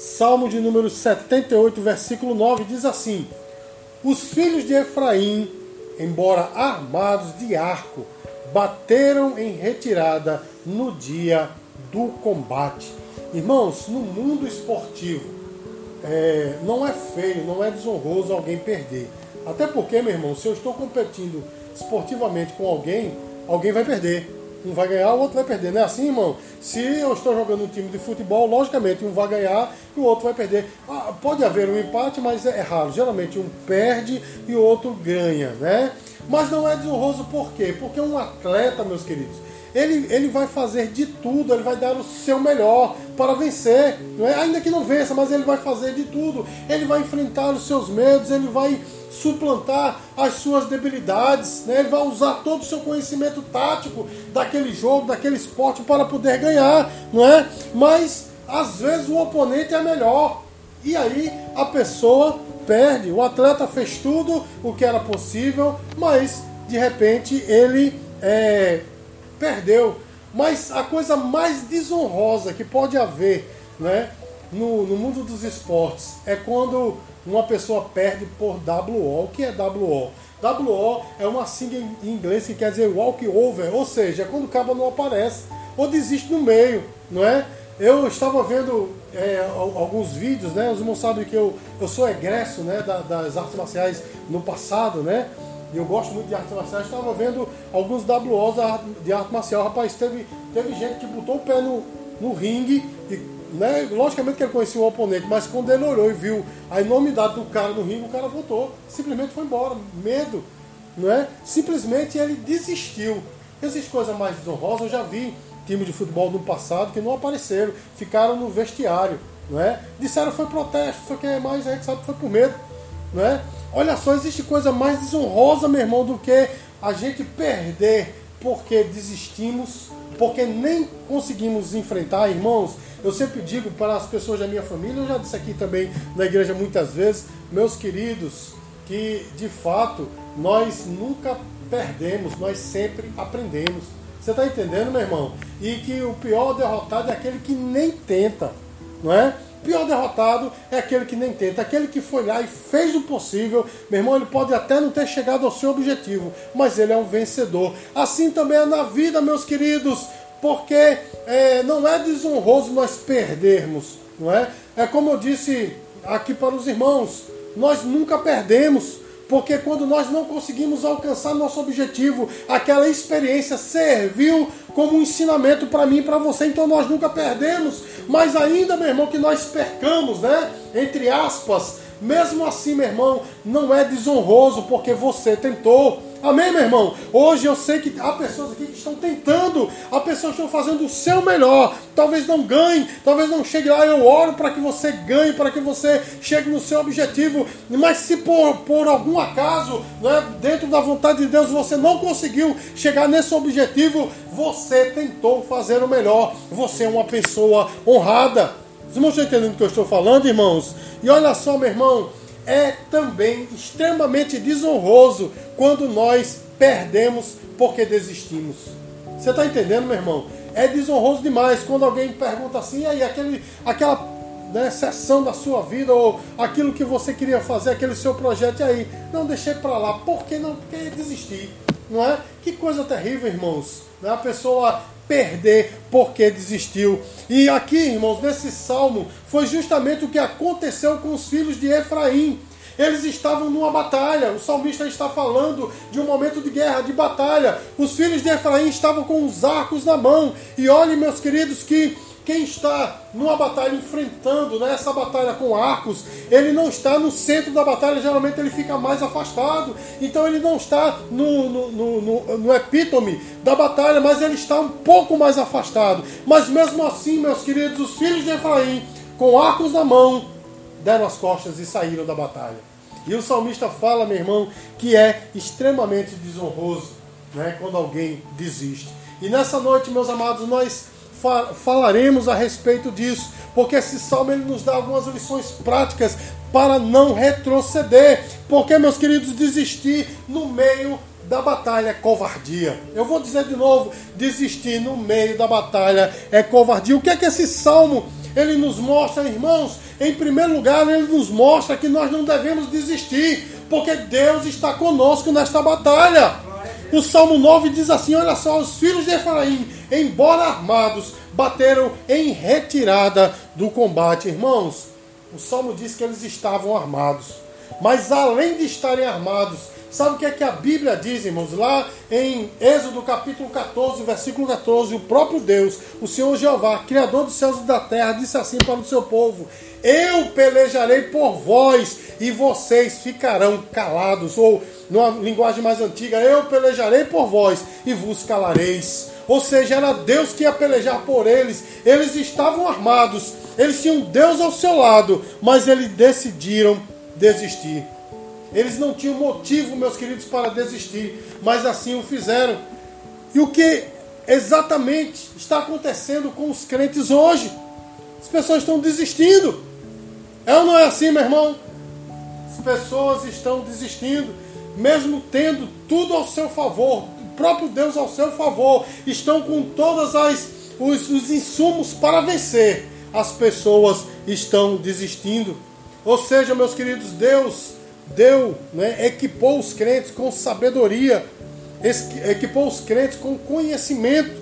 Salmo de número 78, versículo 9, diz assim: Os filhos de Efraim, embora armados de arco, bateram em retirada no dia do combate. Irmãos, no mundo esportivo, é, não é feio, não é desonroso alguém perder. Até porque, meu irmão, se eu estou competindo esportivamente com alguém, alguém vai perder. Um vai ganhar, o outro vai perder. Não é assim, irmão? Se eu estou jogando um time de futebol, logicamente um vai ganhar e o outro vai perder. Ah, pode haver um empate, mas é raro. Geralmente um perde e o outro ganha, né? Mas não é desonroso por quê? Porque um atleta, meus queridos, ele, ele vai fazer de tudo, ele vai dar o seu melhor para vencer. Não é? Ainda que não vença, mas ele vai fazer de tudo. Ele vai enfrentar os seus medos, ele vai suplantar as suas debilidades, né? ele vai usar todo o seu conhecimento tático daquele jogo, daquele esporte para poder ganhar, não é? Mas às vezes o oponente é melhor. E aí a pessoa perde. O atleta fez tudo o que era possível, mas de repente ele é, perdeu. Mas a coisa mais desonrosa que pode haver né, no, no mundo dos esportes é quando uma pessoa perde por WO. O que é WO? WO é uma sigla em inglês que quer dizer walk over, ou seja, quando o cabo não aparece ou desiste no meio, não é? Eu estava vendo é, alguns vídeos, né? Os irmãos sabem que eu, eu sou egresso né, das artes marciais no passado, né? E eu gosto muito de artes marciais, estava vendo alguns WOs de arte marcial. Rapaz, teve, teve gente que botou o pé no, no ringue e, né, logicamente que ele conhecia o oponente, mas quando ele olhou e viu a enormidade do cara no ringue, o cara voltou, simplesmente foi embora, medo, não é? Simplesmente ele desistiu. Existe coisa mais desonrosa, eu já vi time de futebol no passado que não apareceram, ficaram no vestiário, não é? Disseram foi protesto, só que é mais a gente sabe que foi por medo, não é? Olha só, existe coisa mais desonrosa, meu irmão, do que a gente perder porque desistimos, porque nem conseguimos enfrentar, irmãos. Eu sempre digo para as pessoas da minha família, eu já disse aqui também na igreja muitas vezes, meus queridos, que de fato nós nunca perdemos, nós sempre aprendemos. Você está entendendo, meu irmão? E que o pior derrotado é aquele que nem tenta, não é? Pior derrotado é aquele que nem tenta, aquele que foi lá e fez o possível. Meu irmão, ele pode até não ter chegado ao seu objetivo, mas ele é um vencedor. Assim também é na vida, meus queridos, porque é, não é desonroso nós perdermos, não é? É como eu disse aqui para os irmãos, nós nunca perdemos. Porque quando nós não conseguimos alcançar nosso objetivo, aquela experiência serviu como um ensinamento para mim e para você, então nós nunca perdemos. Mas ainda, meu irmão, que nós percamos, né? Entre aspas, mesmo assim, meu irmão, não é desonroso porque você tentou. Amém, meu irmão? Hoje eu sei que há pessoas aqui que estão tentando, há pessoas que estão fazendo o seu melhor. Talvez não ganhe, talvez não chegue lá. Eu oro para que você ganhe, para que você chegue no seu objetivo. Mas se por, por algum acaso, né, dentro da vontade de Deus, você não conseguiu chegar nesse objetivo, você tentou fazer o melhor. Você é uma pessoa honrada. Os irmãos estão entendendo o que eu estou falando, irmãos? E olha só, meu irmão é também extremamente desonroso quando nós perdemos porque desistimos. Você está entendendo, meu irmão? É desonroso demais quando alguém pergunta assim, aí aquele, aquela né, sessão da sua vida ou aquilo que você queria fazer, aquele seu projeto, e aí, não deixei para lá. Por que não? Porque desistir, não é? Que coisa terrível, irmãos. Né? A pessoa perder porque desistiu. E aqui, irmãos, nesse salmo, foi justamente o que aconteceu com os filhos de Efraim. Eles estavam numa batalha. O salmista está falando de um momento de guerra, de batalha. Os filhos de Efraim estavam com os arcos na mão. E olhem, meus queridos, que quem está numa batalha enfrentando né, essa batalha com arcos, ele não está no centro da batalha, geralmente ele fica mais afastado. Então ele não está no, no, no, no, epítome da batalha, mas ele está um pouco mais afastado. Mas mesmo assim, meus queridos, os filhos de Efraim, com arcos na mão, deram as costas e saíram da batalha. E o salmista fala, meu irmão, que é extremamente desonroso né, quando alguém desiste. E nessa noite, meus amados, nós falaremos a respeito disso, porque esse salmo ele nos dá algumas lições práticas para não retroceder. Porque, meus queridos, desistir no meio da batalha é covardia. Eu vou dizer de novo: desistir no meio da batalha é covardia. O que é que esse salmo ele nos mostra, irmãos, em primeiro lugar, ele nos mostra que nós não devemos desistir, porque Deus está conosco nesta batalha. O Salmo 9 diz assim: Olha só, os filhos de Efraim, embora armados, bateram em retirada do combate. Irmãos, o Salmo diz que eles estavam armados. Mas além de estarem armados, sabe o que é que a Bíblia diz, irmãos? Lá em Êxodo capítulo 14, versículo 14, o próprio Deus, o Senhor Jeová, Criador dos céus e da terra, disse assim para o seu povo: Eu pelejarei por vós e vocês ficarão calados. Ou, numa linguagem mais antiga, eu pelejarei por vós e vos calareis. Ou seja, era Deus que ia pelejar por eles. Eles estavam armados, eles tinham Deus ao seu lado, mas eles decidiram desistir. Eles não tinham motivo, meus queridos, para desistir, mas assim o fizeram. E o que exatamente está acontecendo com os crentes hoje? As pessoas estão desistindo. É ou não é assim, meu irmão? As pessoas estão desistindo, mesmo tendo tudo ao seu favor, o próprio Deus ao seu favor, estão com todos os, os insumos para vencer. As pessoas estão desistindo. Ou seja, meus queridos, Deus deu, né, equipou os crentes com sabedoria, equipou os crentes com conhecimento,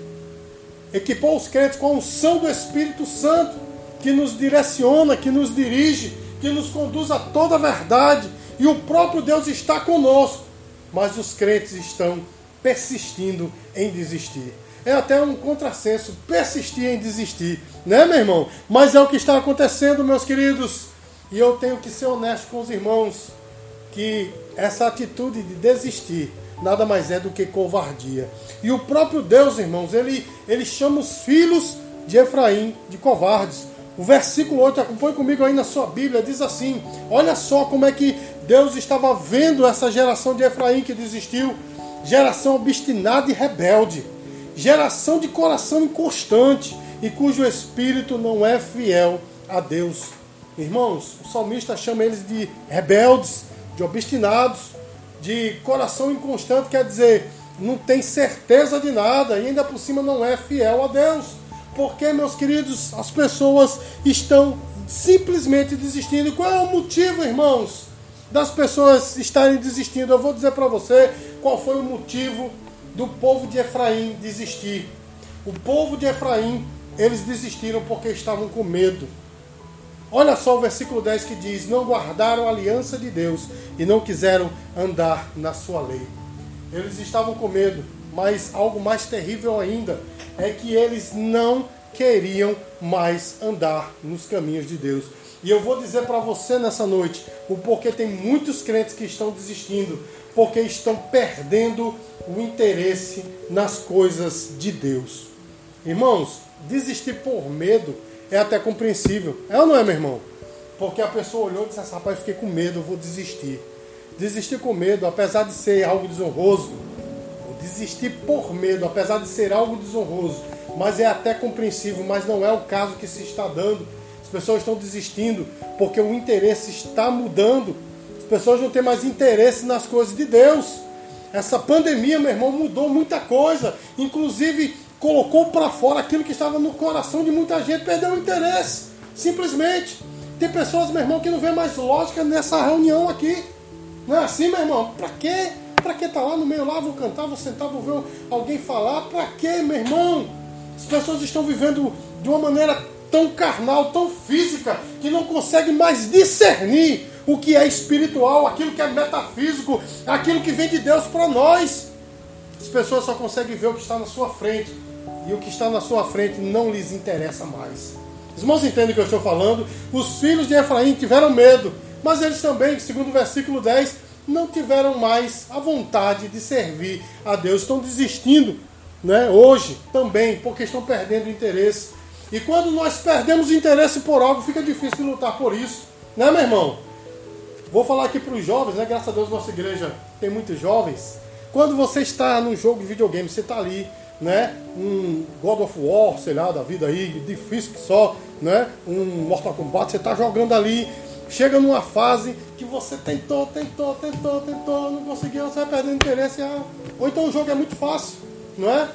equipou os crentes com a unção do Espírito Santo, que nos direciona, que nos dirige, que nos conduz a toda a verdade. E o próprio Deus está conosco, mas os crentes estão persistindo em desistir. É até um contrassenso persistir em desistir, né, meu irmão? Mas é o que está acontecendo, meus queridos. E eu tenho que ser honesto com os irmãos que essa atitude de desistir nada mais é do que covardia. E o próprio Deus, irmãos, ele, ele chama os filhos de Efraim de covardes. O versículo 8, acompanhe comigo aí na sua Bíblia, diz assim: Olha só como é que Deus estava vendo essa geração de Efraim que desistiu, geração obstinada e rebelde, geração de coração inconstante e cujo espírito não é fiel a Deus. Irmãos, o salmista chama eles de rebeldes, de obstinados, de coração inconstante, quer dizer, não tem certeza de nada e ainda por cima não é fiel a Deus. Porque, meus queridos, as pessoas estão simplesmente desistindo. E qual é o motivo, irmãos, das pessoas estarem desistindo? Eu vou dizer para você qual foi o motivo do povo de Efraim desistir. O povo de Efraim, eles desistiram porque estavam com medo. Olha só o versículo 10 que diz: Não guardaram a aliança de Deus e não quiseram andar na sua lei. Eles estavam com medo, mas algo mais terrível ainda é que eles não queriam mais andar nos caminhos de Deus. E eu vou dizer para você nessa noite o porquê tem muitos crentes que estão desistindo, porque estão perdendo o interesse nas coisas de Deus. Irmãos, desistir por medo é até compreensível. É ou não é, meu irmão? Porque a pessoa olhou e disse assim, rapaz, fiquei com medo, eu vou desistir. Desistir com medo, apesar de ser algo desonroso, desistir por medo, apesar de ser algo desonroso, mas é até compreensível, mas não é o caso que se está dando. As pessoas estão desistindo porque o interesse está mudando. As pessoas não têm mais interesse nas coisas de Deus. Essa pandemia, meu irmão, mudou muita coisa. Inclusive, colocou para fora aquilo que estava no coração de muita gente, perdeu o interesse, simplesmente. Tem pessoas, meu irmão, que não vê mais lógica nessa reunião aqui. Não é assim, meu irmão? Para quê? Para que tá lá no meio lá, vou cantar, vou sentar, vou ver alguém falar? Para quê, meu irmão? As pessoas estão vivendo de uma maneira tão carnal, tão física, que não conseguem mais discernir o que é espiritual, aquilo que é metafísico, aquilo que vem de Deus para nós. As pessoas só conseguem ver o que está na sua frente e o que está na sua frente não lhes interessa mais. Os irmãos entendem o que eu estou falando? Os filhos de Efraim tiveram medo, mas eles também, segundo o versículo 10, não tiveram mais a vontade de servir a Deus. Estão desistindo né, hoje também, porque estão perdendo interesse. E quando nós perdemos interesse por algo, fica difícil lutar por isso. Né, meu irmão? Vou falar aqui para os jovens, né? Graças a Deus, nossa igreja tem muitos jovens. Quando você está num jogo de videogame, você está ali né? Um God of War, sei lá, da vida aí, difícil que só, né? Um Mortal Kombat, você está jogando ali, chega numa fase que você tentou, tentou, tentou, tentou, não conseguiu, você vai perdendo interesse. Ah, ou então o jogo é muito fácil, não é?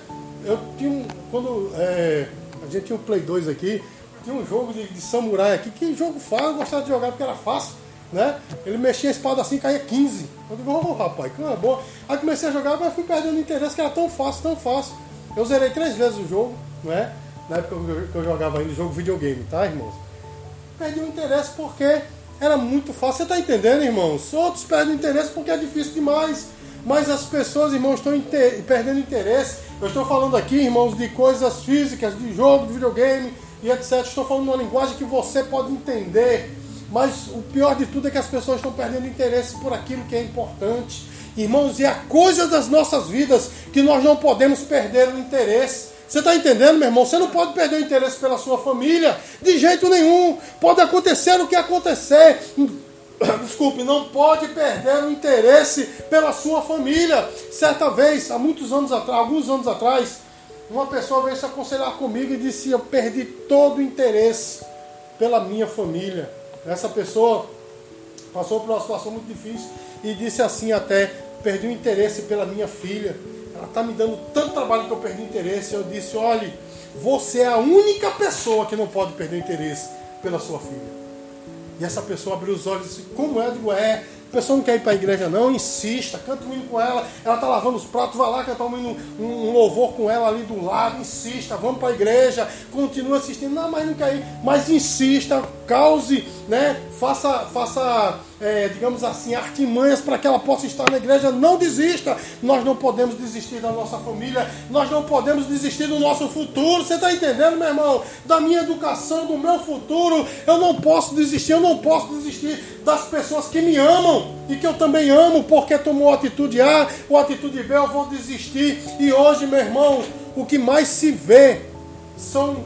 Eu tinha, quando é, a gente tinha um Play 2 aqui, tinha um jogo de, de samurai aqui, que jogo fácil, eu gostava de jogar porque era fácil, né? Ele mexia a espada assim, caía 15. Eu digo, oh, rapaz, que uma boa. Aí comecei a jogar, mas fui perdendo interesse, que era tão fácil, tão fácil. Eu zerei três vezes o jogo, né? Na época que eu jogava ainda jogo videogame, tá, irmãos? Perdi o interesse porque era muito fácil. Você tá entendendo, irmãos? Outros perdem interesse porque é difícil demais. Mas as pessoas, irmãos, estão inter... perdendo interesse. Eu estou falando aqui, irmãos, de coisas físicas, de jogo, de videogame e etc. Estou falando uma linguagem que você pode entender. Mas o pior de tudo é que as pessoas estão perdendo interesse por aquilo que é importante. Irmãos, e há coisas das nossas vidas que nós não podemos perder o interesse. Você está entendendo, meu irmão? Você não pode perder o interesse pela sua família, de jeito nenhum. Pode acontecer o que acontecer. Desculpe, não pode perder o interesse pela sua família. Certa vez, há muitos anos atrás, alguns anos atrás, uma pessoa veio se aconselhar comigo e disse: Eu perdi todo o interesse pela minha família. Essa pessoa passou por uma situação muito difícil e disse assim até, perdi o interesse pela minha filha. Ela está me dando tanto trabalho que eu perdi o interesse. Eu disse, olhe, você é a única pessoa que não pode perder o interesse pela sua filha. E essa pessoa abriu os olhos e disse, como é? Eu digo, é, a pessoa não quer ir para a igreja, não, insista, canta um hino com ela. Ela está lavando os pratos, vai lá cantar um, hino, um, um louvor com ela ali do lado, insista, vamos para a igreja, continua assistindo. Não, mas não quer ir, mas insista, cause, né? Faça, faça é, digamos assim, artimanhas para que ela possa estar na igreja. Não desista. Nós não podemos desistir da nossa família, nós não podemos desistir do nosso futuro. Você está entendendo, meu irmão? Da minha educação, do meu futuro. Eu não posso desistir, eu não posso desistir das pessoas que me amam e que eu também amo, porque tomou atitude A ou atitude B, eu vou desistir. E hoje, meu irmão, o que mais se vê são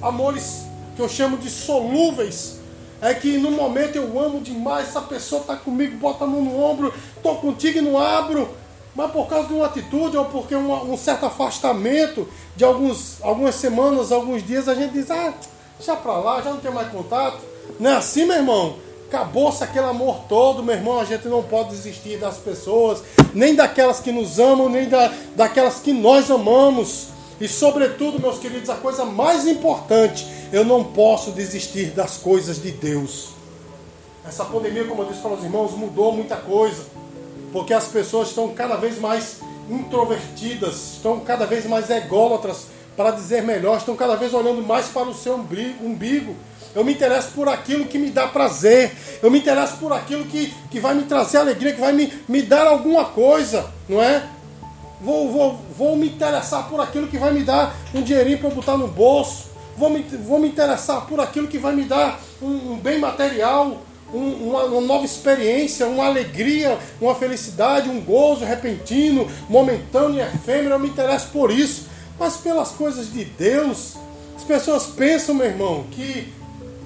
amores que eu chamo de solúveis é que no momento eu amo demais, essa pessoa está comigo, bota a mão no ombro, estou contigo e não abro. Mas por causa de uma atitude ou porque um, certo afastamento de alguns, algumas semanas, alguns dias, a gente diz, ah, já para lá, já não tem mais contato. Não é assim, meu irmão? Acabou-se aquele amor todo, meu irmão. A gente não pode desistir das pessoas, nem daquelas que nos amam, nem da, daquelas que nós amamos. E, sobretudo, meus queridos, a coisa mais importante, eu não posso desistir das coisas de Deus. Essa pandemia, como eu disse para os irmãos, mudou muita coisa, porque as pessoas estão cada vez mais introvertidas, estão cada vez mais ególatras, para dizer melhor, estão cada vez olhando mais para o seu umbigo. Eu me interesso por aquilo que me dá prazer. Eu me interesso por aquilo que, que vai me trazer alegria, que vai me, me dar alguma coisa, não é? Vou, vou, vou me interessar por aquilo que vai me dar um dinheirinho para botar no bolso, vou me, vou me interessar por aquilo que vai me dar um, um bem material, um, uma, uma, nova experiência, uma alegria, uma felicidade, um gozo repentino, momentâneo e efêmero. Eu me interesso por isso, mas pelas coisas de Deus. As pessoas pensam, meu irmão, que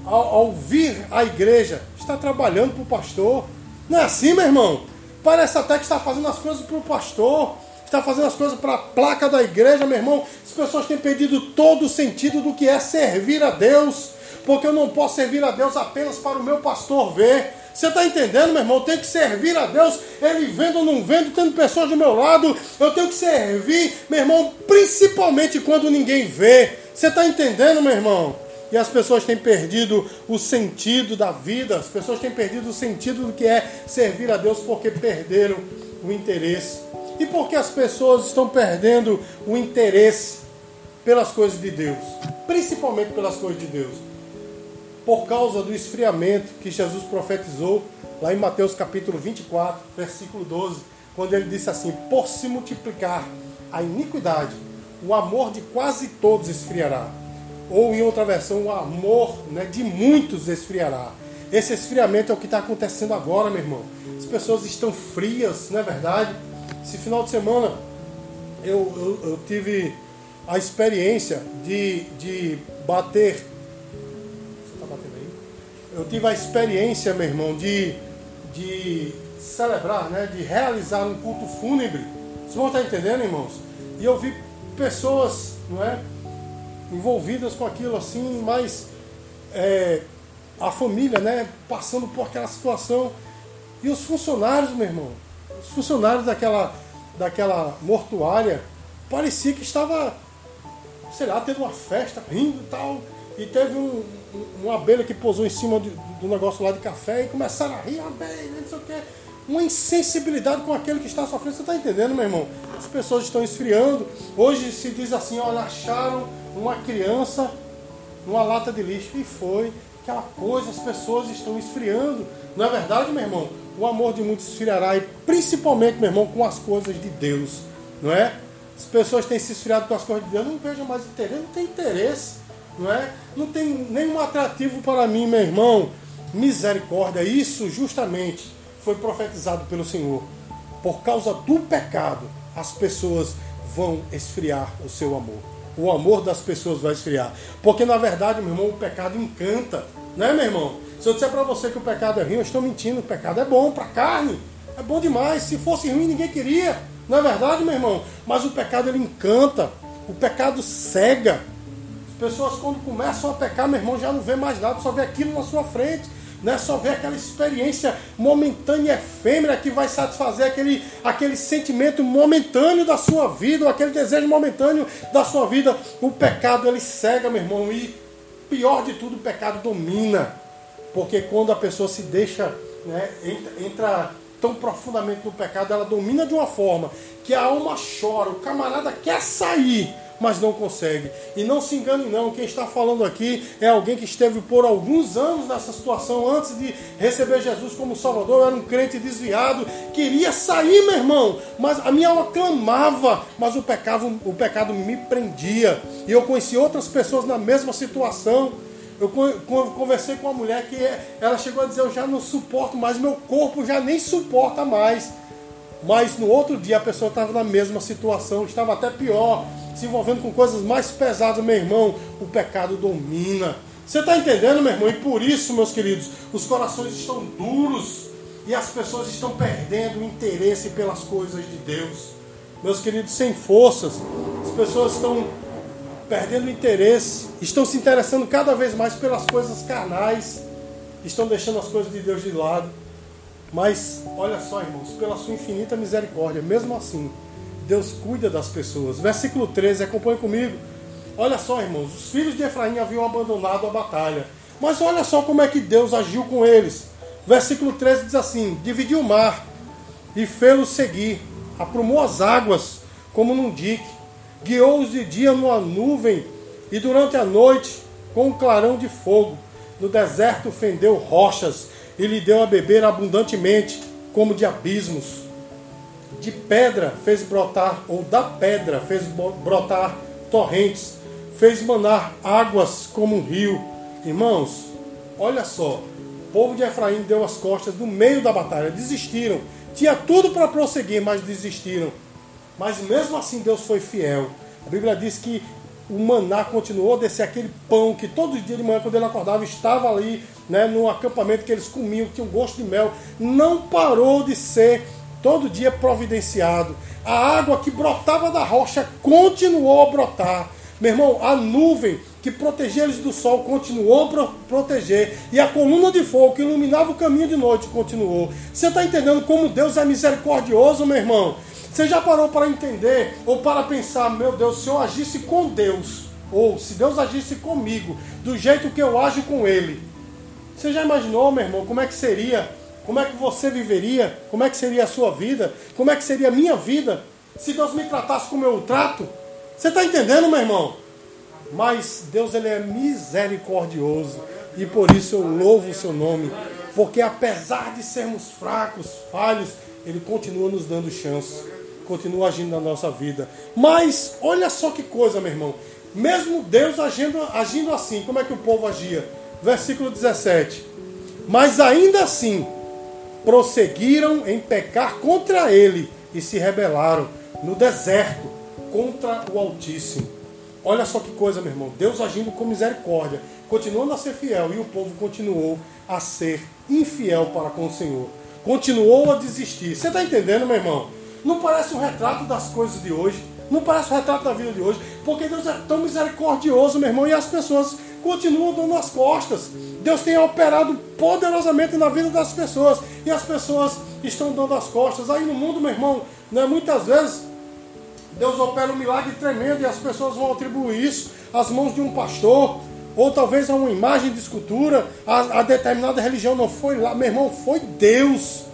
ao, ao vir à igreja está trabalhando para o pastor. Não é assim, meu irmão? Parece até que está fazendo as coisas para o pastor está fazendo as coisas para a placa da igreja, meu irmão. As pessoas têm perdido todo o sentido do que é servir a Deus, porque eu não posso servir a Deus apenas para o meu pastor ver. Você está entendendo, meu irmão? Eu tenho que servir a Deus, ele vendo ou não vendo, tendo pessoas do meu lado. Eu tenho que servir, meu irmão, principalmente quando ninguém vê. Você está entendendo, meu irmão? E as pessoas têm perdido o sentido da vida, as pessoas têm perdido o sentido do que é servir a Deus porque perderam o interesse. E por que as pessoas estão perdendo o interesse pelas coisas de Deus? Principalmente pelas coisas de Deus. Por causa do esfriamento que Jesus profetizou lá em Mateus capítulo 24, versículo 12, quando ele disse assim: Por se multiplicar a iniquidade, o amor de quase todos esfriará. Ou em outra versão, o amor né, de muitos esfriará. Esse esfriamento é o que está acontecendo agora, meu irmão. As pessoas estão frias, não é verdade? Esse final de semana eu, eu, eu tive a experiência de, de bater. Você tá batendo aí? Eu tive a experiência, meu irmão, de, de celebrar, né, de realizar um culto fúnebre. Vocês vão estar entendendo, irmãos? E eu vi pessoas, não é? Envolvidas com aquilo assim, mas é, a família, né? Passando por aquela situação. E os funcionários, meu irmão, os funcionários daquela, daquela mortuária parecia que estava, sei lá, tendo uma festa, rindo e tal. e teve um, uma abelha que pousou em cima do, do, negócio lá de café e começaram a rir, abelha, não sei o que. Uma insensibilidade com aquele que está sofrendo. Você está entendendo, meu irmão? As pessoas estão esfriando. Hoje se diz assim, olha, acharam uma criança numa lata de lixo. E foi aquela coisa, as pessoas estão esfriando. Não é verdade, meu irmão? O amor de muitos esfriará, e principalmente, meu irmão, com as coisas de Deus. Não é? As pessoas têm se esfriado com as coisas de Deus. Eu não vejo mais interesse, não tem interesse não é? Não tem nenhum atrativo para mim, meu irmão. Misericórdia, isso justamente foi profetizado pelo Senhor. Por causa do pecado, as pessoas vão esfriar o seu amor. O amor das pessoas vai esfriar. Porque na verdade, meu irmão, o pecado encanta, né, meu irmão? Se eu disser para você que o pecado é ruim, eu estou mentindo. O pecado é bom para a carne, é bom demais. Se fosse ruim, ninguém queria. Não é verdade, meu irmão? Mas o pecado ele encanta, o pecado cega, Pessoas quando começam a pecar, meu irmão, já não vê mais nada, só vê aquilo na sua frente. Né? Só vê aquela experiência momentânea, efêmera, que vai satisfazer aquele, aquele sentimento momentâneo da sua vida, ou aquele desejo momentâneo da sua vida. O pecado ele cega, meu irmão, e pior de tudo, o pecado domina. Porque quando a pessoa se deixa, né, entra, tão profundamente no pecado, ela domina de uma forma que a alma chora, o camarada quer sair mas não consegue. E não se engane não, quem está falando aqui é alguém que esteve por alguns anos nessa situação antes de receber Jesus como Salvador, era um crente desviado, queria sair, meu irmão, mas a minha alma clamava, mas o pecado, o pecado me prendia. E eu conheci outras pessoas na mesma situação. Eu conversei com uma mulher que ela chegou a dizer: Eu já não suporto mais, meu corpo já nem suporta mais. Mas no outro dia a pessoa estava na mesma situação, estava até pior se envolvendo com coisas mais pesadas, meu irmão, o pecado domina. Você está entendendo, meu irmão? E por isso, meus queridos, os corações estão duros e as pessoas estão perdendo o interesse pelas coisas de Deus. Meus queridos, sem forças, as pessoas estão perdendo interesse, estão se interessando cada vez mais pelas coisas carnais, estão deixando as coisas de Deus de lado. Mas olha só, irmãos, pela sua infinita misericórdia, mesmo assim, Deus cuida das pessoas. Versículo 13, acompanhe comigo. Olha só, irmãos, os filhos de Efraim haviam abandonado a batalha. Mas olha só como é que Deus agiu com eles. Versículo 13 diz assim: Dividiu o mar e fê-los seguir, aprumou as águas como num dique, guiou-os de dia numa nuvem e durante a noite com um clarão de fogo. No deserto fendeu rochas e lhe deu a beber abundantemente, como de abismos de pedra fez brotar, ou da pedra fez brotar torrentes, fez manar águas como um rio. Irmãos, olha só, o povo de Efraim deu as costas no meio da batalha, desistiram. Tinha tudo para prosseguir, mas desistiram. Mas mesmo assim Deus foi fiel. A Bíblia diz que o maná continuou a descer aquele pão que todos os dias de manhã, quando ele acordava, estava ali, né, no acampamento que eles comiam, que tinha um gosto de mel. Não parou de ser todo dia providenciado. A água que brotava da rocha continuou a brotar. Meu irmão, a nuvem que protegia eles do sol continuou a proteger. E a coluna de fogo que iluminava o caminho de noite continuou. Você está entendendo como Deus é misericordioso, meu irmão? Você já parou para entender ou para pensar, meu Deus, se eu agisse com Deus, ou se Deus agisse comigo, do jeito que eu ajo com Ele, você já imaginou, meu irmão, como é que seria como é que você viveria? Como é que seria a sua vida? Como é que seria a minha vida? Se Deus me tratasse como eu trato? Você está entendendo, meu irmão? Mas Deus ele é misericordioso e por isso eu louvo o seu nome, porque apesar de sermos fracos, falhos, ele continua nos dando chance, continua agindo na nossa vida. Mas olha só que coisa, meu irmão. Mesmo Deus agindo, agindo assim, como é que o povo agia? Versículo 17. Mas ainda assim, prosseguiram em pecar contra ele e se rebelaram no deserto contra o Altíssimo. Olha só que coisa, meu irmão. Deus agindo com misericórdia, continuando a ser fiel, e o povo continuou a ser infiel para com o Senhor. Continuou a desistir. Você está entendendo, meu irmão? Não parece um retrato das coisas de hoje? Não parece um retrato da vida de hoje? Porque Deus é tão misericordioso, meu irmão, e as pessoas continuam dando as costas. Deus tem operado poderosamente na vida das pessoas e as pessoas estão dando as costas. Aí no mundo, meu irmão, né, muitas vezes Deus opera um milagre tremendo e as pessoas vão atribuir isso às mãos de um pastor, ou talvez a uma imagem de escultura, a, a determinada religião não foi lá, meu irmão, foi Deus.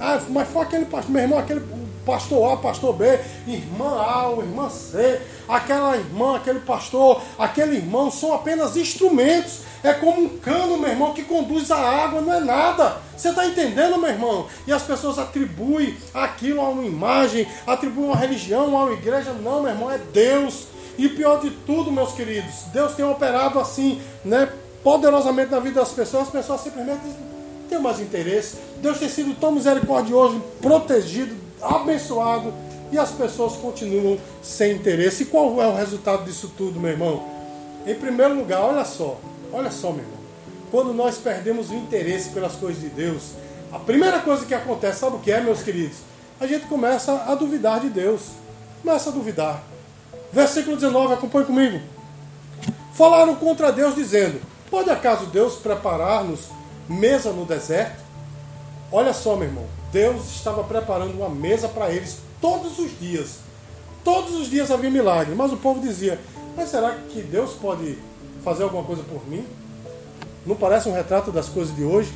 Ah, mas foi aquele pastor, meu irmão, aquele pastor A, pastor B, irmã A ou irmã C, aquela irmã, aquele pastor, aquele irmão são apenas instrumentos. É como um cano, meu irmão, que conduz a água, não é nada. Você está entendendo, meu irmão? E as pessoas atribuem aquilo a uma imagem, atribuem uma religião, a uma igreja. Não, meu irmão, é Deus. E pior de tudo, meus queridos, Deus tem operado assim, né, poderosamente na vida das pessoas, as pessoas simplesmente não têm mais interesse. Deus tem sido tão misericordioso, protegido, abençoado, e as pessoas continuam sem interesse. E qual é o resultado disso tudo, meu irmão? Em primeiro lugar, olha só, olha só, meu irmão. Quando nós perdemos o interesse pelas coisas de Deus, a primeira coisa que acontece, sabe o que é, meus queridos? A gente começa a duvidar de Deus. Começa a duvidar. Versículo 19, acompanhe comigo. Falaram contra Deus, dizendo: Pode acaso Deus preparar-nos mesa no deserto? Olha só, meu irmão. Deus estava preparando uma mesa para eles todos os dias. Todos os dias havia milagre. Mas o povo dizia: Mas será que Deus pode fazer alguma coisa por mim? Não parece um retrato das coisas de hoje?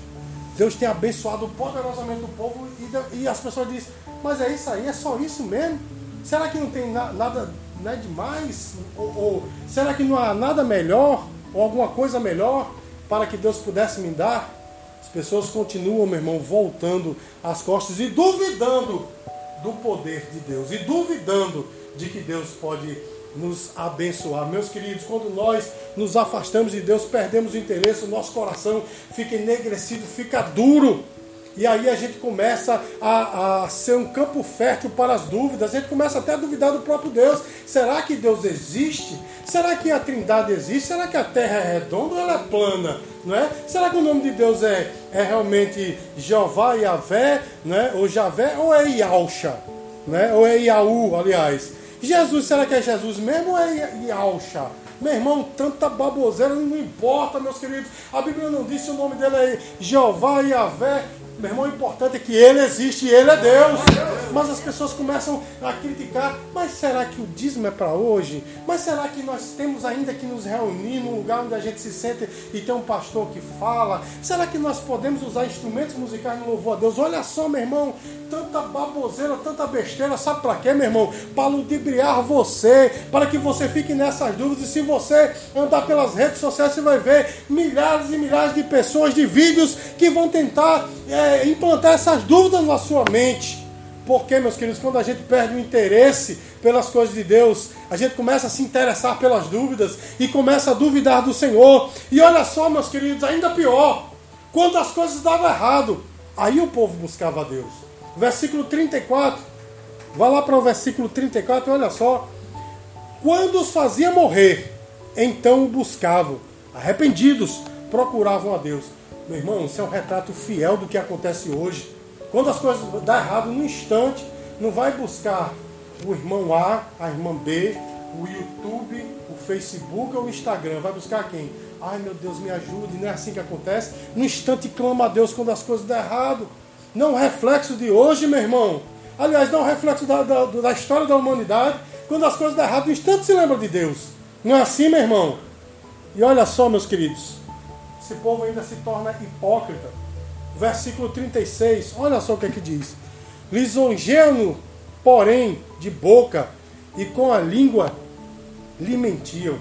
Deus tem abençoado poderosamente o povo e, as pessoas dizem: Mas é isso aí, é só isso mesmo? Será que não tem nada não é demais? Ou, ou, será que não há nada melhor? Ou alguma coisa melhor para que Deus pudesse me dar? As pessoas continuam, meu irmão, voltando as costas e duvidando do poder de Deus e duvidando de que Deus pode nos abençoar. Meus queridos, quando nós nos afastamos de Deus, perdemos o interesse, o nosso coração fica enegrecido, fica duro. E aí a gente começa a, a, ser um campo fértil para as dúvidas. A gente começa até a duvidar do próprio Deus. Será que Deus existe? Será que a Trindade existe? Será que a Terra é redonda ou ela é plana? Não é? Será que o nome de Deus é, é realmente Jeová, Yahvé, é? ou Javé, ou é Iauxa? é? Ou é Iaú, aliás. Jesus, será que é Jesus mesmo ou é Iauxa? Meu irmão, tanta baboseira não importa, meus queridos. A Bíblia não disse o nome dele é Jeová, Yahvé. Meu irmão, o importante é que ele existe e ele é Deus. Mas as pessoas começam a criticar. Mas será que o dízimo é para hoje? Mas será que nós temos ainda que nos reunir num lugar onde a gente se sente e tem um pastor que fala? Será que nós podemos usar instrumentos musicais no louvor a Deus? Olha só, meu irmão, tanta baboseira, tanta besteira. Sabe para quê, meu irmão? Para ludibriar você, para que você fique nessas dúvidas. E se você andar pelas redes sociais, você vai ver milhares e milhares de pessoas, de vídeos que vão tentar. É, implantar essas dúvidas na sua mente. Porque, meus queridos, quando a gente perde o interesse pelas coisas de Deus, a gente começa a se interessar pelas dúvidas e começa a duvidar do Senhor. E olha só, meus queridos, ainda pior, quando as coisas davam errado, aí o povo buscava a Deus. Versículo 34, vá lá para o versículo 34 e olha só. Quando os fazia morrer, então o buscavam, arrependidos, procuravam a Deus. Meu irmão, isso é um retrato fiel do que acontece hoje. Quando as coisas dão errado no instante, não vai buscar o irmão A, a irmã B, o YouTube, o Facebook ou o Instagram. Vai buscar quem? Ai meu Deus, me ajude. Não é assim que acontece. No instante clama a Deus quando as coisas dão errado. Não é reflexo de hoje, meu irmão. Aliás, não é reflexo da, da, da história da humanidade. Quando as coisas dão errado, no instante se lembra de Deus. Não é assim, meu irmão? E olha só, meus queridos esse povo ainda se torna hipócrita. Versículo 36, olha só o que é que diz. Lisonjeando, porém, de boca e com a língua lhe mentiam.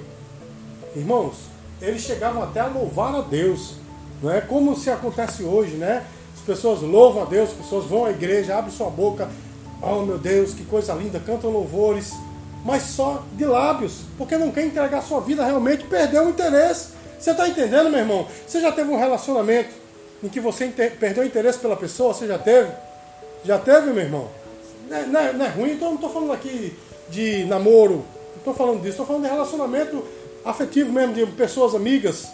Irmãos, eles chegavam até a louvar a Deus. Não é como se acontece hoje, né? As pessoas louvam a Deus, as pessoas vão à igreja, abrem sua boca, oh meu Deus, que coisa linda, cantam louvores, mas só de lábios, porque não quer entregar sua vida realmente, perdeu o interesse. Você está entendendo, meu irmão? Você já teve um relacionamento em que você perdeu interesse pela pessoa? Você já teve? Já teve, meu irmão? Não é, não é, não é ruim, então não estou falando aqui de namoro, não estou falando disso, estou falando de relacionamento afetivo mesmo, de pessoas amigas.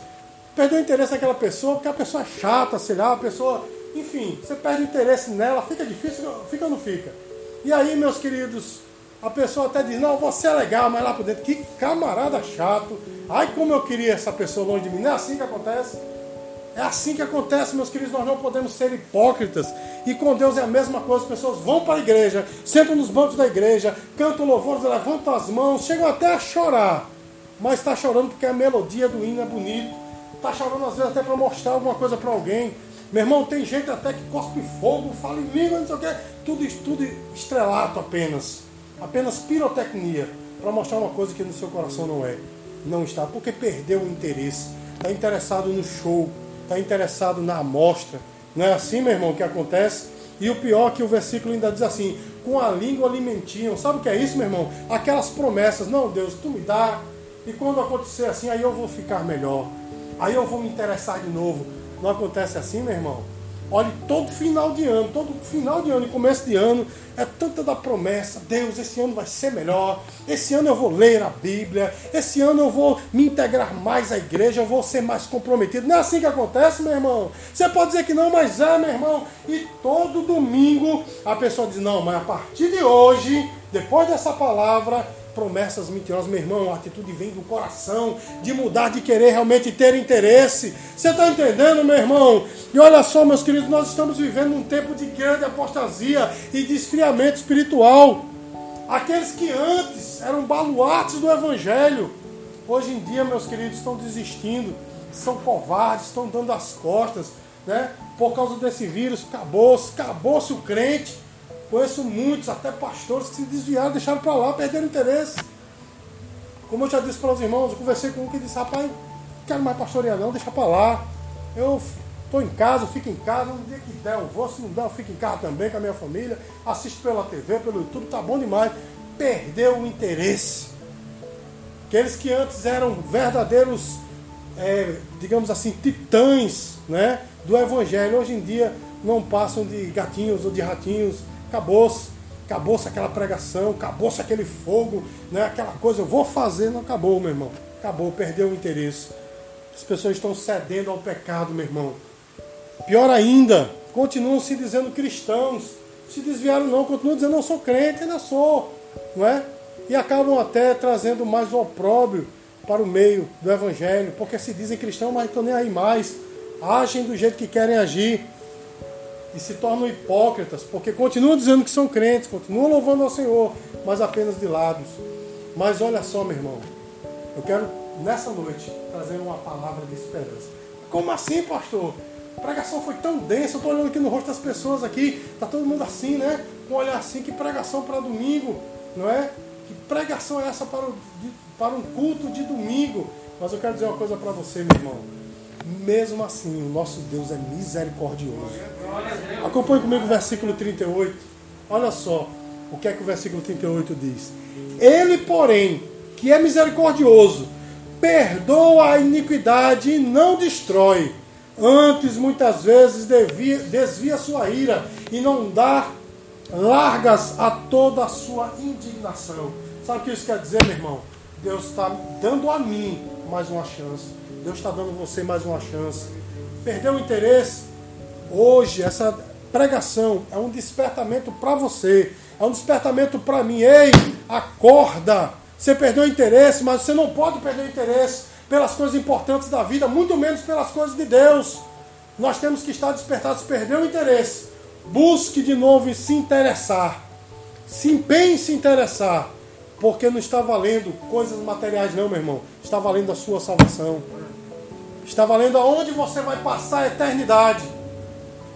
Perdeu interesse naquela pessoa porque a pessoa é chata, sei lá, a pessoa. Enfim, você perde interesse nela, fica difícil, fica ou não fica? E aí, meus queridos, a pessoa até diz, não, você é legal, mas lá por dentro, que camarada chato. Ai, como eu queria essa pessoa longe de mim. Não é assim que acontece. É assim que acontece, meus queridos. Nós não podemos ser hipócritas. E com Deus é a mesma coisa. As pessoas vão para a igreja, sentam nos bancos da igreja, cantam louvores, levantam as mãos, chegam até a chorar. mas está chorando porque a melodia do hino é bonito. Está chorando às vezes até para mostrar alguma coisa para alguém. Meu irmão, tem gente até que cospe fogo, fala em língua, não sei o quê. Tudo, tudo estrelato apenas. Apenas pirotecnia. Para mostrar uma coisa que no seu coração não é. Não está. Porque perdeu o interesse. Está interessado no show. Está interessado na amostra. Não é assim, meu irmão, que acontece? E o pior é que o versículo ainda diz assim: com a língua alimentiam. Sabe o que é isso, meu irmão? Aquelas promessas. Não, Deus, tu me dá. E quando acontecer assim, aí eu vou ficar melhor. Aí eu vou me interessar de novo. Não acontece assim, meu irmão? Olhe, todo final de ano, todo final de ano e começo de ano, é tanta da promessa. Deus, esse ano vai ser melhor. Esse ano eu vou ler a Bíblia. Esse ano eu vou me integrar mais à igreja. Eu vou ser mais comprometido. Não é assim que acontece, meu irmão. Você pode dizer que não, mas é, meu irmão. E todo domingo a pessoa diz: Não, mas a partir de hoje, depois dessa palavra, promessas mentirosas, meu irmão, a atitude vem do coração, de mudar, de querer realmente ter interesse. Você está entendendo, meu irmão? E olha só, meus queridos, nós estamos vivendo um tempo de grande apostasia e de esfriamento espiritual. Aqueles que antes eram baluartes do Evangelho, hoje em dia, meus queridos, estão desistindo, são covardes, estão dando as costas, né? Por causa desse vírus, acabou-se, acabou-se o crente. Conheço muitos, até pastores, que se desviaram, deixaram para lá, perderam interesse. Como eu já disse para os irmãos, eu conversei com um que disse, rapaz, não quero mais pastorear não, deixa para lá. Eu estou em casa, fico em casa, um dia que der eu vou, se não der eu fico em casa também com a minha família, assisto pela TV, pelo YouTube, tá bom demais. Perdeu o interesse. Aqueles que antes eram verdadeiros, é, digamos assim, titãs né, do Evangelho, hoje em dia não passam de gatinhos ou de ratinhos acabou-se. Acabou-se aquela pregação, acabou-se aquele fogo, né? aquela coisa, eu vou fazer, não acabou, meu irmão. Acabou, perdeu o interesse. As pessoas estão cedendo ao pecado, meu irmão. Pior ainda, continuam se dizendo cristãos. Se desviaram não, continuam dizendo, não sou crente, ainda sou. Não é? E acabam até trazendo mais opróbrio para o meio do evangelho, porque se dizem cristãos, mas estão nem aí mais. Agem do jeito que querem agir e se tornam hipócritas, porque continuam dizendo que são crentes, continuam louvando ao Senhor, mas apenas de lábios. Mas olha só, meu irmão, eu quero nessa noite trazer uma palavra de esperança. Como assim, pastor? A pregação foi tão densa, eu estou olhando aqui no rosto das pessoas aqui, está todo mundo assim, né? Com um olhar assim, que pregação para domingo, não é? Que pregação é essa para, o, de, para um culto de domingo? Mas eu quero dizer uma coisa para você, meu irmão. Mesmo assim, o nosso Deus é misericordioso. Acompanhe comigo o versículo 38. Olha só o que é que o versículo 38 diz. Ele, porém, que é misericordioso, perdoa a iniquidade e não destrói. Antes, muitas vezes, devia, desvia sua ira e não dá largas a toda a sua indignação. Sabe o que isso quer dizer, meu irmão? Deus está dando a mim mais uma chance. Deus está dando você mais uma chance. Perdeu o interesse? Hoje, essa pregação é um despertamento para você. É um despertamento para mim. Ei, acorda! Você perdeu o interesse, mas você não pode perder o interesse pelas coisas importantes da vida, muito menos pelas coisas de Deus. Nós temos que estar despertados. Perdeu o interesse. Busque de novo e se interessar. Se empenhe em se interessar. Porque não está valendo coisas materiais, não, meu irmão. Está valendo a sua salvação. Está valendo aonde você vai passar a eternidade.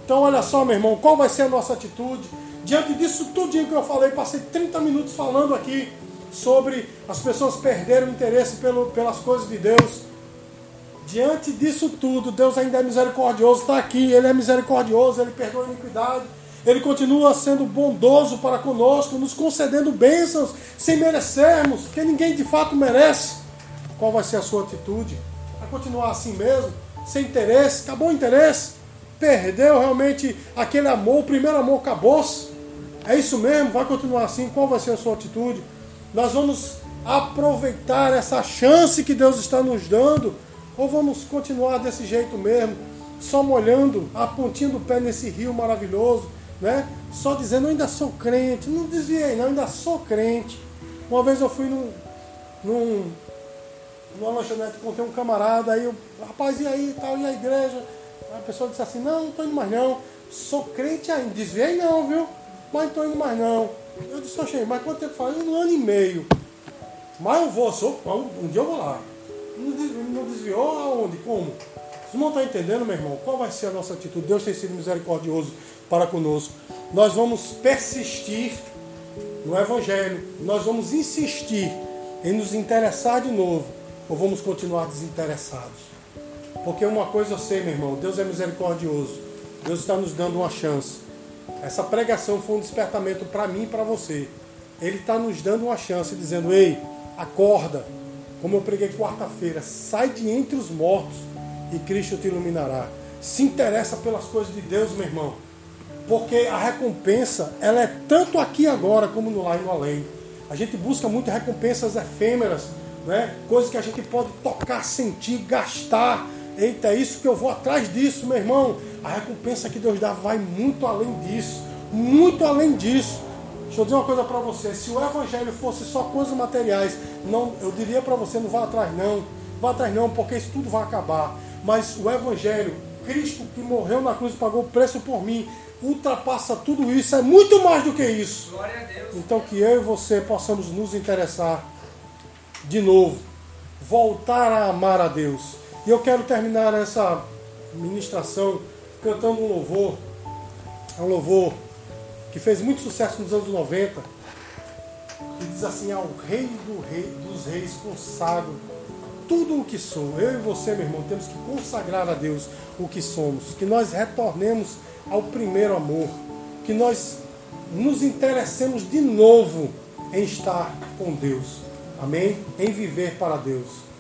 Então, olha só, meu irmão, qual vai ser a nossa atitude? Diante disso tudinho que eu falei, passei 30 minutos falando aqui sobre as pessoas perderem o interesse pelo, pelas coisas de Deus. Diante disso tudo, Deus ainda é misericordioso, está aqui, Ele é misericordioso, Ele perdoa a iniquidade, Ele continua sendo bondoso para conosco, nos concedendo bênçãos sem merecermos, porque ninguém de fato merece. Qual vai ser a sua atitude? Continuar assim mesmo, sem interesse, acabou o interesse, perdeu realmente aquele amor, o primeiro amor acabou-se. É isso mesmo, vai continuar assim, qual vai ser a sua atitude? Nós vamos aproveitar essa chance que Deus está nos dando, ou vamos continuar desse jeito mesmo, só molhando a pontinha do pé nesse rio maravilhoso, né? Só dizendo, ainda sou crente, não desviei não, ainda sou crente. Uma vez eu fui num, num numa lanchonete, contei um camarada, aí eu, rapaz, e aí, tal, e a igreja? A pessoa disse assim, não, não estou indo mais não, sou crente ainda, desviei não, viu? Mas não estou indo mais não. Eu disse, oxe, mas quanto tempo faz? Um ano e meio. Mas eu vou, sou, um dia eu vou lá. Não desviou aonde? Como? Vocês não estão entendendo, meu irmão? Qual vai ser a nossa atitude? Deus tem sido misericordioso para conosco. Nós vamos persistir no Evangelho. Nós vamos insistir em nos interessar de novo. Ou vamos continuar desinteressados? Porque uma coisa eu sei, meu irmão: Deus é misericordioso. Deus está nos dando uma chance. Essa pregação foi um despertamento para mim e para você. Ele está nos dando uma chance, dizendo: Ei, acorda. Como eu preguei quarta-feira, sai de entre os mortos e Cristo te iluminará. Se interessa pelas coisas de Deus, meu irmão. Porque a recompensa, ela é tanto aqui agora como no lá e no além. A gente busca muitas recompensas efêmeras, né? coisas que a gente pode tocar, sentir, gastar. Eita, é isso que eu vou atrás disso, meu irmão. A recompensa que Deus dá vai muito além disso. Muito além disso. Deixa eu dizer uma coisa para você. Se o evangelho fosse só coisas materiais, não, eu diria para você, não vá atrás não. Vá atrás não, porque isso tudo vai acabar. Mas o evangelho, Cristo que morreu na cruz e pagou o preço por mim, ultrapassa tudo isso, é muito mais do que isso. Então que eu e você possamos nos interessar de novo, voltar a amar a Deus. E eu quero terminar essa ministração cantando um louvor. Um louvor que fez muito sucesso nos anos 90, e diz assim: Ao Rei do Rei dos Reis consagro tudo o que sou. Eu e você, meu irmão, temos que consagrar a Deus o que somos, que nós retornemos ao primeiro amor, que nós nos interessemos de novo em estar com Deus. Amém? Em viver para Deus.